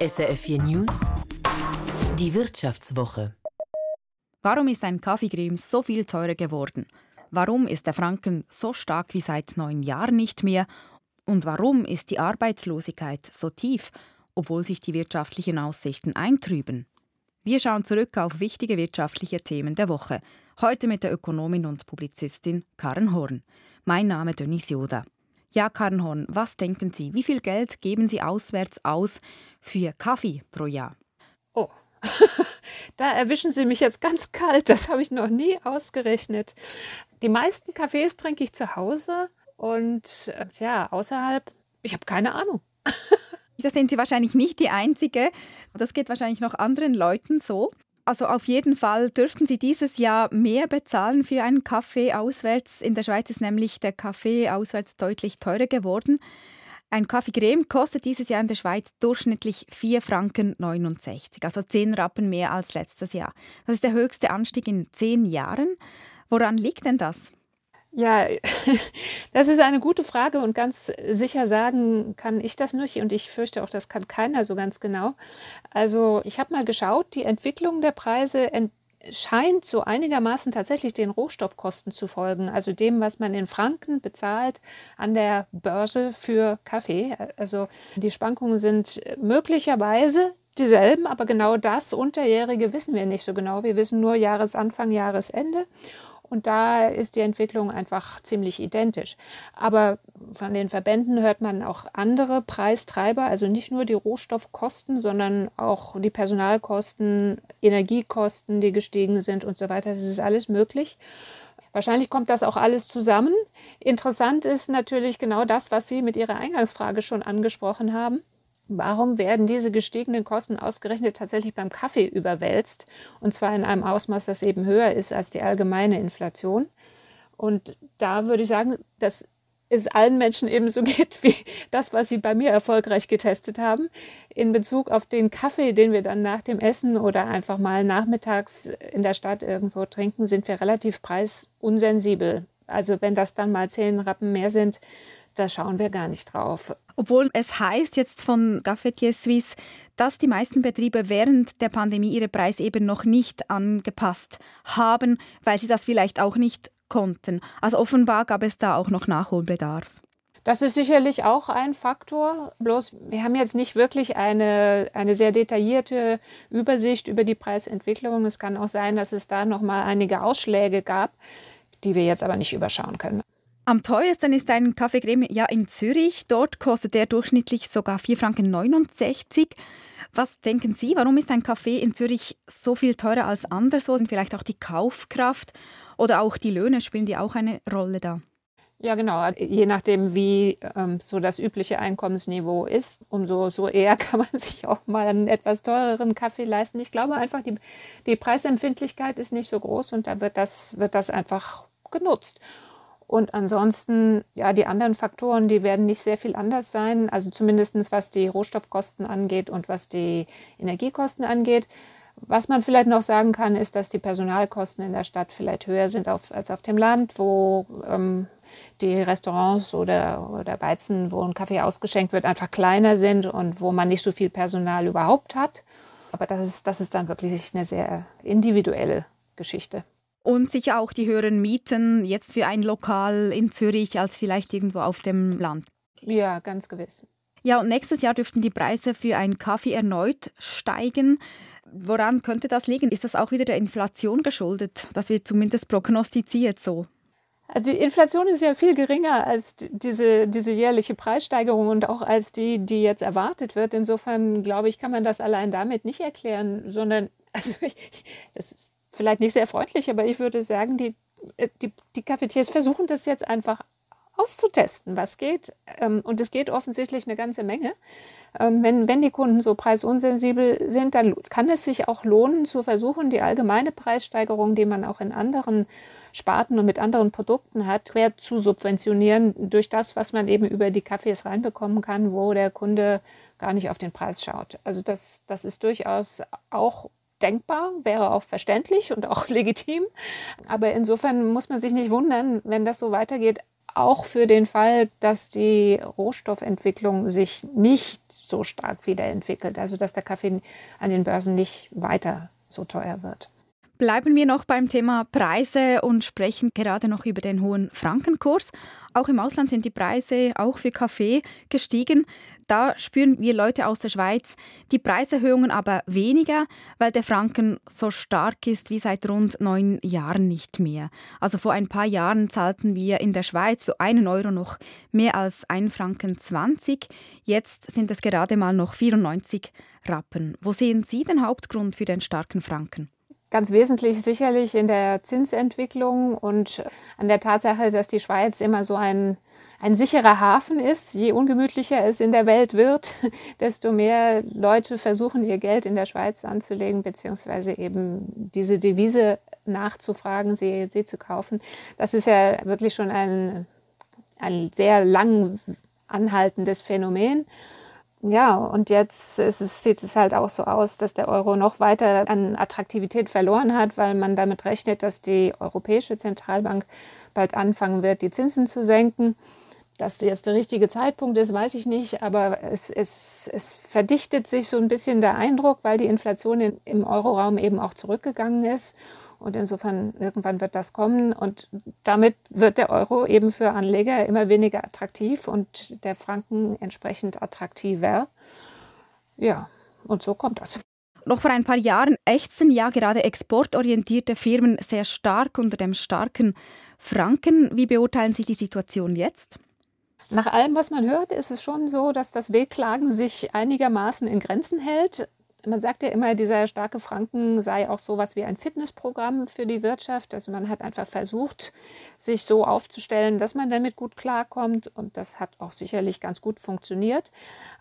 SRF4 News Die Wirtschaftswoche Warum ist ein Kaffeecreme so viel teurer geworden? Warum ist der Franken so stark wie seit neun Jahren nicht mehr? Und warum ist die Arbeitslosigkeit so tief, obwohl sich die wirtschaftlichen Aussichten eintrüben? Wir schauen zurück auf wichtige wirtschaftliche Themen der Woche. Heute mit der Ökonomin und Publizistin Karen Horn. Mein Name Denise Joda. Ja, Karnhorn, was denken Sie? Wie viel Geld geben Sie auswärts aus für Kaffee pro Jahr? Oh, da erwischen Sie mich jetzt ganz kalt. Das habe ich noch nie ausgerechnet. Die meisten Kaffees trinke ich zu Hause und äh, ja, außerhalb, ich habe keine Ahnung. Da sind Sie wahrscheinlich nicht die Einzige. Das geht wahrscheinlich noch anderen Leuten so. Also auf jeden Fall dürften Sie dieses Jahr mehr bezahlen für einen Kaffee auswärts. In der Schweiz ist nämlich der Kaffee auswärts deutlich teurer geworden. Ein Kaffee Creme kostet dieses Jahr in der Schweiz durchschnittlich 4 Franken 69, also 10 Rappen mehr als letztes Jahr. Das ist der höchste Anstieg in 10 Jahren. Woran liegt denn das? Ja, das ist eine gute Frage und ganz sicher sagen kann ich das nicht und ich fürchte auch, das kann keiner so ganz genau. Also ich habe mal geschaut, die Entwicklung der Preise scheint so einigermaßen tatsächlich den Rohstoffkosten zu folgen, also dem, was man in Franken bezahlt an der Börse für Kaffee. Also die Schwankungen sind möglicherweise dieselben, aber genau das Unterjährige wissen wir nicht so genau. Wir wissen nur Jahresanfang, Jahresende. Und da ist die Entwicklung einfach ziemlich identisch. Aber von den Verbänden hört man auch andere Preistreiber, also nicht nur die Rohstoffkosten, sondern auch die Personalkosten, Energiekosten, die gestiegen sind und so weiter. Das ist alles möglich. Wahrscheinlich kommt das auch alles zusammen. Interessant ist natürlich genau das, was Sie mit Ihrer Eingangsfrage schon angesprochen haben. Warum werden diese gestiegenen Kosten ausgerechnet tatsächlich beim Kaffee überwälzt? Und zwar in einem Ausmaß, das eben höher ist als die allgemeine Inflation. Und da würde ich sagen, dass es allen Menschen ebenso geht wie das, was sie bei mir erfolgreich getestet haben. In Bezug auf den Kaffee, den wir dann nach dem Essen oder einfach mal nachmittags in der Stadt irgendwo trinken, sind wir relativ preisunsensibel. Also wenn das dann mal zehn Rappen mehr sind, da schauen wir gar nicht drauf. Obwohl es heißt jetzt von Cafetier Suisse, dass die meisten Betriebe während der Pandemie ihre Preise eben noch nicht angepasst haben, weil sie das vielleicht auch nicht konnten. Also offenbar gab es da auch noch Nachholbedarf. Das ist sicherlich auch ein Faktor. Bloß wir haben jetzt nicht wirklich eine, eine sehr detaillierte Übersicht über die Preisentwicklung. Es kann auch sein, dass es da noch mal einige Ausschläge gab, die wir jetzt aber nicht überschauen können. Am teuersten ist ein Kaffeecreme ja in Zürich. Dort kostet der durchschnittlich sogar 4,69 Franken. Was denken Sie, warum ist ein Kaffee in Zürich so viel teurer als anderswo? Sind vielleicht auch die Kaufkraft oder auch die Löhne spielen die auch eine Rolle da? Ja, genau. Je nachdem, wie ähm, so das übliche Einkommensniveau ist, umso so eher kann man sich auch mal einen etwas teureren Kaffee leisten. Ich glaube einfach, die, die Preisempfindlichkeit ist nicht so groß und da wird das, wird das einfach genutzt. Und ansonsten, ja, die anderen Faktoren, die werden nicht sehr viel anders sein, also zumindest was die Rohstoffkosten angeht und was die Energiekosten angeht. Was man vielleicht noch sagen kann, ist, dass die Personalkosten in der Stadt vielleicht höher sind auf, als auf dem Land, wo ähm, die Restaurants oder, oder Beizen, wo ein Kaffee ausgeschenkt wird, einfach kleiner sind und wo man nicht so viel Personal überhaupt hat. Aber das ist, das ist dann wirklich eine sehr individuelle Geschichte. Und sicher auch die höheren Mieten jetzt für ein Lokal in Zürich als vielleicht irgendwo auf dem Land. Ja, ganz gewiss. Ja, und nächstes Jahr dürften die Preise für einen Kaffee erneut steigen. Woran könnte das liegen? Ist das auch wieder der Inflation geschuldet? Das wird zumindest prognostiziert so. Also die Inflation ist ja viel geringer als diese, diese jährliche Preissteigerung und auch als die, die jetzt erwartet wird. Insofern glaube ich, kann man das allein damit nicht erklären, sondern also ich, das ist vielleicht nicht sehr freundlich, aber ich würde sagen, die, äh, die, die Cafetiers versuchen das jetzt einfach auszutesten, was geht. Ähm, und es geht offensichtlich eine ganze Menge. Ähm, wenn, wenn die Kunden so preisunsensibel sind, dann kann es sich auch lohnen, zu versuchen, die allgemeine Preissteigerung, die man auch in anderen Sparten und mit anderen Produkten hat, quer zu subventionieren durch das, was man eben über die Kaffees reinbekommen kann, wo der Kunde gar nicht auf den Preis schaut. Also das, das ist durchaus auch denkbar, wäre auch verständlich und auch legitim. Aber insofern muss man sich nicht wundern, wenn das so weitergeht. auch für den Fall, dass die Rohstoffentwicklung sich nicht so stark wiederentwickelt, also dass der Kaffee an den Börsen nicht weiter so teuer wird. Bleiben wir noch beim Thema Preise und sprechen gerade noch über den hohen Frankenkurs. Auch im Ausland sind die Preise auch für Kaffee gestiegen. Da spüren wir Leute aus der Schweiz die Preiserhöhungen aber weniger, weil der Franken so stark ist wie seit rund neun Jahren nicht mehr. Also vor ein paar Jahren zahlten wir in der Schweiz für einen Euro noch mehr als 1 Franken 20. Jetzt sind es gerade mal noch 94 Rappen. Wo sehen Sie den Hauptgrund für den starken Franken? Ganz wesentlich sicherlich in der Zinsentwicklung und an der Tatsache, dass die Schweiz immer so ein, ein sicherer Hafen ist. Je ungemütlicher es in der Welt wird, desto mehr Leute versuchen, ihr Geld in der Schweiz anzulegen, beziehungsweise eben diese Devise nachzufragen, sie, sie zu kaufen. Das ist ja wirklich schon ein, ein sehr lang anhaltendes Phänomen. Ja, und jetzt es, sieht es halt auch so aus, dass der Euro noch weiter an Attraktivität verloren hat, weil man damit rechnet, dass die Europäische Zentralbank bald anfangen wird, die Zinsen zu senken. Dass jetzt der richtige Zeitpunkt ist, weiß ich nicht, aber es, es, es verdichtet sich so ein bisschen der Eindruck, weil die Inflation in, im Euroraum eben auch zurückgegangen ist. Und insofern, irgendwann wird das kommen. Und damit wird der Euro eben für Anleger immer weniger attraktiv und der Franken entsprechend attraktiver. Ja, und so kommt das. Noch vor ein paar Jahren ächzen ja gerade exportorientierte Firmen sehr stark unter dem starken Franken. Wie beurteilen Sie die Situation jetzt? Nach allem, was man hört, ist es schon so, dass das Wehklagen sich einigermaßen in Grenzen hält man sagt ja immer, dieser starke Franken sei auch so was wie ein Fitnessprogramm für die Wirtschaft. Also man hat einfach versucht, sich so aufzustellen, dass man damit gut klarkommt. Und das hat auch sicherlich ganz gut funktioniert.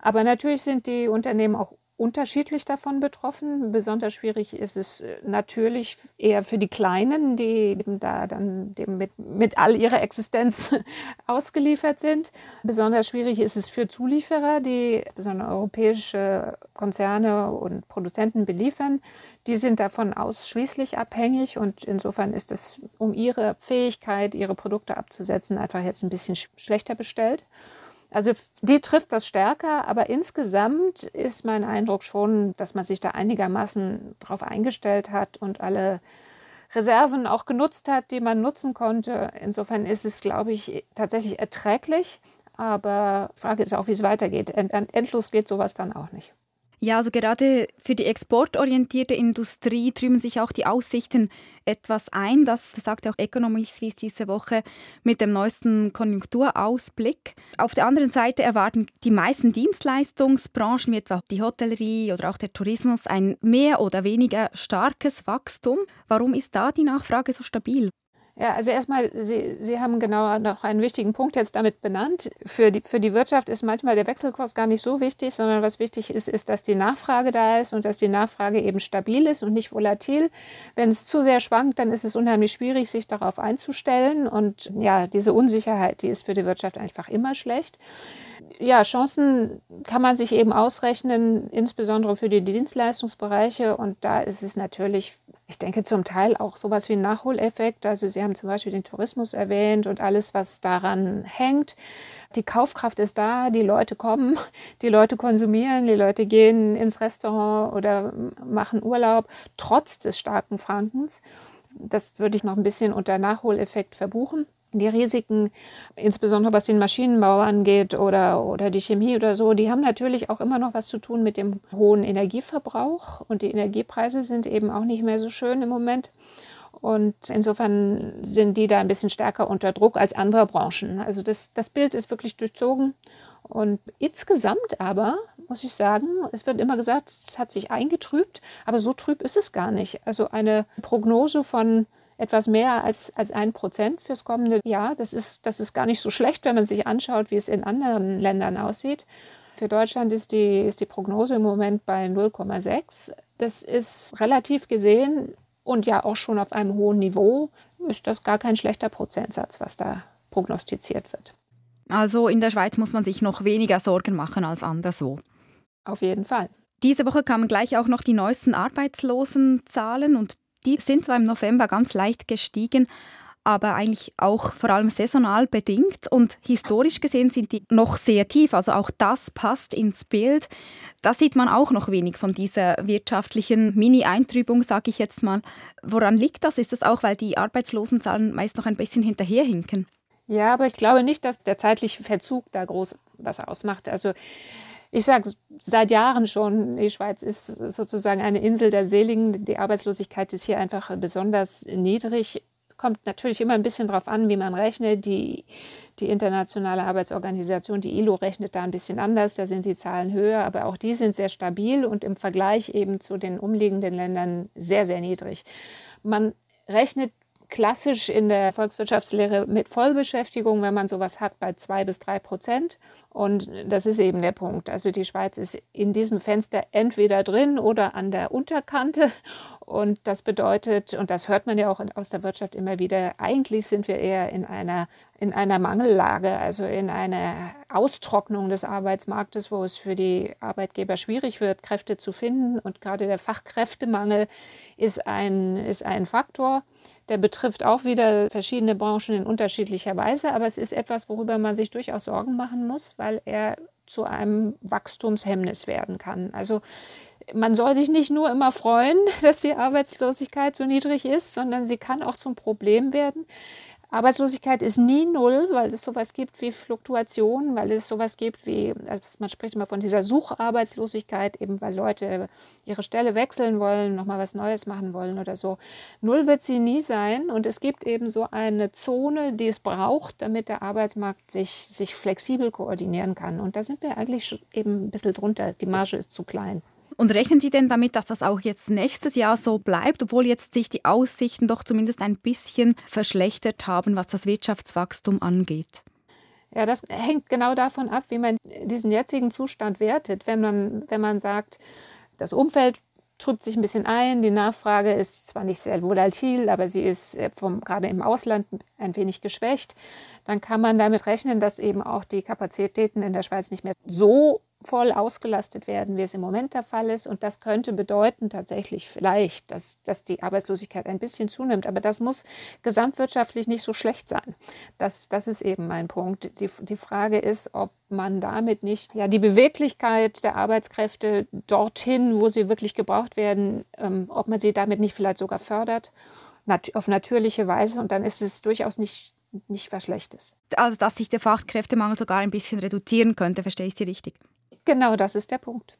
Aber natürlich sind die Unternehmen auch unterschiedlich davon betroffen. Besonders schwierig ist es äh, natürlich eher für die Kleinen, die da dann mit, mit all ihrer Existenz ausgeliefert sind. Besonders schwierig ist es für Zulieferer, die besonders europäische Konzerne und Produzenten beliefern. Die sind davon ausschließlich abhängig und insofern ist es um ihre Fähigkeit, ihre Produkte abzusetzen, einfach jetzt ein bisschen schlechter bestellt. Also die trifft das stärker, aber insgesamt ist mein Eindruck schon, dass man sich da einigermaßen drauf eingestellt hat und alle Reserven auch genutzt hat, die man nutzen konnte. Insofern ist es, glaube ich, tatsächlich erträglich. Aber Frage ist auch, wie es weitergeht. Endlos geht sowas dann auch nicht. Ja, also gerade für die exportorientierte Industrie trüben sich auch die Aussichten etwas ein. Das sagt auch Economy Suisse diese Woche mit dem neuesten Konjunkturausblick. Auf der anderen Seite erwarten die meisten Dienstleistungsbranchen, wie etwa die Hotellerie oder auch der Tourismus, ein mehr oder weniger starkes Wachstum. Warum ist da die Nachfrage so stabil? Ja, also erstmal, Sie, Sie haben genau noch einen wichtigen Punkt jetzt damit benannt. Für die, für die Wirtschaft ist manchmal der Wechselkurs gar nicht so wichtig, sondern was wichtig ist, ist, dass die Nachfrage da ist und dass die Nachfrage eben stabil ist und nicht volatil. Wenn es zu sehr schwankt, dann ist es unheimlich schwierig, sich darauf einzustellen. Und ja, diese Unsicherheit, die ist für die Wirtschaft einfach immer schlecht. Ja, Chancen kann man sich eben ausrechnen, insbesondere für die Dienstleistungsbereiche. Und da ist es natürlich ich denke zum Teil auch sowas wie Nachholeffekt. Also Sie haben zum Beispiel den Tourismus erwähnt und alles, was daran hängt. Die Kaufkraft ist da, die Leute kommen, die Leute konsumieren, die Leute gehen ins Restaurant oder machen Urlaub, trotz des starken Frankens. Das würde ich noch ein bisschen unter Nachholeffekt verbuchen die Risiken, insbesondere was den Maschinenbau angeht oder, oder die Chemie oder so, die haben natürlich auch immer noch was zu tun mit dem hohen Energieverbrauch. Und die Energiepreise sind eben auch nicht mehr so schön im Moment. Und insofern sind die da ein bisschen stärker unter Druck als andere Branchen. Also das, das Bild ist wirklich durchzogen. Und insgesamt aber, muss ich sagen, es wird immer gesagt, es hat sich eingetrübt, aber so trüb ist es gar nicht. Also eine Prognose von etwas mehr als, als ein Prozent fürs kommende Jahr. Das ist, das ist gar nicht so schlecht, wenn man sich anschaut, wie es in anderen Ländern aussieht. Für Deutschland ist die, ist die Prognose im Moment bei 0,6. Das ist relativ gesehen und ja auch schon auf einem hohen Niveau, ist das gar kein schlechter Prozentsatz, was da prognostiziert wird. Also in der Schweiz muss man sich noch weniger Sorgen machen als anderswo. Auf jeden Fall. Diese Woche kamen gleich auch noch die neuesten Arbeitslosenzahlen und die sind zwar im November ganz leicht gestiegen, aber eigentlich auch vor allem saisonal bedingt und historisch gesehen sind die noch sehr tief. Also auch das passt ins Bild. Da sieht man auch noch wenig von dieser wirtschaftlichen Mini-Eintrübung, sage ich jetzt mal. Woran liegt das? Ist das auch, weil die Arbeitslosenzahlen meist noch ein bisschen hinterherhinken? Ja, aber ich glaube nicht, dass der zeitliche Verzug da groß was ausmacht. Also ich sage seit Jahren schon, die Schweiz ist sozusagen eine Insel der Seligen. Die Arbeitslosigkeit ist hier einfach besonders niedrig. Kommt natürlich immer ein bisschen darauf an, wie man rechnet. Die, die Internationale Arbeitsorganisation, die ILO, rechnet da ein bisschen anders. Da sind die Zahlen höher, aber auch die sind sehr stabil und im Vergleich eben zu den umliegenden Ländern sehr, sehr niedrig. Man rechnet klassisch in der Volkswirtschaftslehre mit Vollbeschäftigung, wenn man sowas hat, bei zwei bis drei Prozent. Und das ist eben der Punkt. Also die Schweiz ist in diesem Fenster entweder drin oder an der Unterkante. Und das bedeutet, und das hört man ja auch aus der Wirtschaft immer wieder, eigentlich sind wir eher in einer, in einer Mangellage, also in einer Austrocknung des Arbeitsmarktes, wo es für die Arbeitgeber schwierig wird, Kräfte zu finden. Und gerade der Fachkräftemangel ist ein, ist ein Faktor. Der betrifft auch wieder verschiedene Branchen in unterschiedlicher Weise, aber es ist etwas, worüber man sich durchaus Sorgen machen muss, weil er zu einem Wachstumshemmnis werden kann. Also man soll sich nicht nur immer freuen, dass die Arbeitslosigkeit so niedrig ist, sondern sie kann auch zum Problem werden. Arbeitslosigkeit ist nie null, weil es sowas gibt wie Fluktuation, weil es sowas gibt wie, also man spricht immer von dieser Sucharbeitslosigkeit, eben weil Leute ihre Stelle wechseln wollen, nochmal was Neues machen wollen oder so. Null wird sie nie sein und es gibt eben so eine Zone, die es braucht, damit der Arbeitsmarkt sich, sich flexibel koordinieren kann. Und da sind wir eigentlich eben ein bisschen drunter. Die Marge ist zu klein. Und rechnen Sie denn damit, dass das auch jetzt nächstes Jahr so bleibt, obwohl jetzt sich die Aussichten doch zumindest ein bisschen verschlechtert haben, was das Wirtschaftswachstum angeht? Ja, das hängt genau davon ab, wie man diesen jetzigen Zustand wertet. Wenn man, wenn man sagt, das Umfeld trübt sich ein bisschen ein, die Nachfrage ist zwar nicht sehr volatil, aber sie ist äh, vom, gerade im Ausland ein wenig geschwächt, dann kann man damit rechnen, dass eben auch die Kapazitäten in der Schweiz nicht mehr so voll ausgelastet werden, wie es im Moment der Fall ist. Und das könnte bedeuten tatsächlich vielleicht, dass, dass die Arbeitslosigkeit ein bisschen zunimmt. Aber das muss gesamtwirtschaftlich nicht so schlecht sein. Das, das ist eben mein Punkt. Die, die Frage ist, ob man damit nicht ja, die Beweglichkeit der Arbeitskräfte dorthin, wo sie wirklich gebraucht werden, ähm, ob man sie damit nicht vielleicht sogar fördert, nat auf natürliche Weise. Und dann ist es durchaus nicht nicht was Schlechtes. Also, dass sich der Fachkräftemangel sogar ein bisschen reduzieren könnte, verstehe ich Sie richtig? Genau, das ist der Punkt.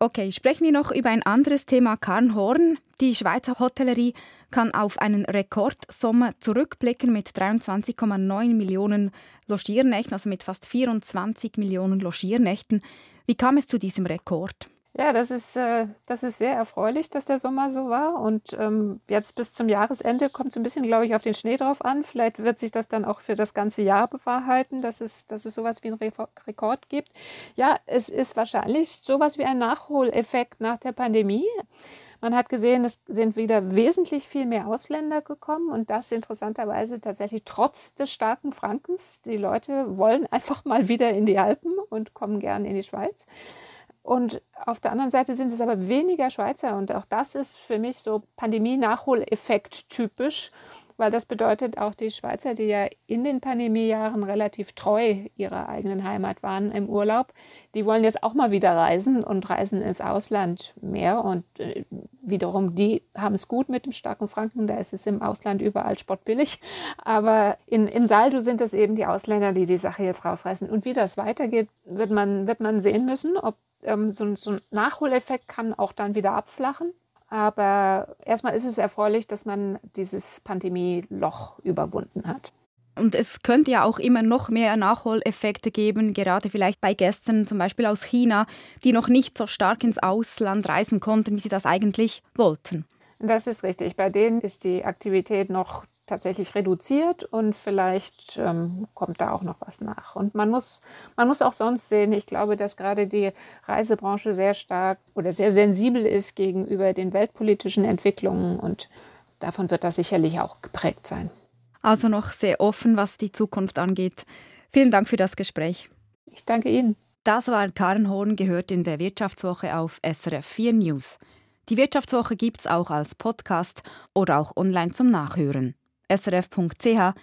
Okay, sprechen wir noch über ein anderes Thema, Karnhorn. Die Schweizer Hotellerie kann auf einen Rekordsommer zurückblicken mit 23,9 Millionen Logiernächten, also mit fast 24 Millionen Logiernächten. Wie kam es zu diesem Rekord? Ja, das ist, äh, das ist sehr erfreulich, dass der Sommer so war. Und ähm, jetzt bis zum Jahresende kommt es ein bisschen, glaube ich, auf den Schnee drauf an. Vielleicht wird sich das dann auch für das ganze Jahr bewahrheiten, dass es, dass es sowas wie einen Re Rekord gibt. Ja, es ist wahrscheinlich sowas wie ein Nachholeffekt nach der Pandemie. Man hat gesehen, es sind wieder wesentlich viel mehr Ausländer gekommen und das interessanterweise tatsächlich trotz des starken Frankens. Die Leute wollen einfach mal wieder in die Alpen und kommen gern in die Schweiz. Und auf der anderen Seite sind es aber weniger Schweizer. Und auch das ist für mich so Pandemie-Nachholeffekt typisch, weil das bedeutet auch die Schweizer, die ja in den Pandemiejahren relativ treu ihrer eigenen Heimat waren im Urlaub, die wollen jetzt auch mal wieder reisen und reisen ins Ausland mehr. Und äh, wiederum, die haben es gut mit dem starken Franken, da ist es im Ausland überall spottbillig. Aber in, im Saldo sind es eben die Ausländer, die die Sache jetzt rausreißen. Und wie das weitergeht, wird man, wird man sehen müssen, ob ähm, so, so ein Nachholeffekt kann auch dann wieder abflachen. Aber erstmal ist es erfreulich, dass man dieses Pandemie-Loch überwunden hat. Und es könnte ja auch immer noch mehr Nachholeffekte geben, gerade vielleicht bei Gästen zum Beispiel aus China, die noch nicht so stark ins Ausland reisen konnten, wie sie das eigentlich wollten. Das ist richtig. Bei denen ist die Aktivität noch tatsächlich reduziert und vielleicht ähm, kommt da auch noch was nach. Und man muss, man muss auch sonst sehen, ich glaube, dass gerade die Reisebranche sehr stark oder sehr sensibel ist gegenüber den weltpolitischen Entwicklungen und davon wird das sicherlich auch geprägt sein. Also noch sehr offen, was die Zukunft angeht. Vielen Dank für das Gespräch. Ich danke Ihnen. Das war Karen Horn, gehört in der Wirtschaftswoche auf SRF 4 News. Die Wirtschaftswoche gibt es auch als Podcast oder auch online zum Nachhören srf.ch-audio.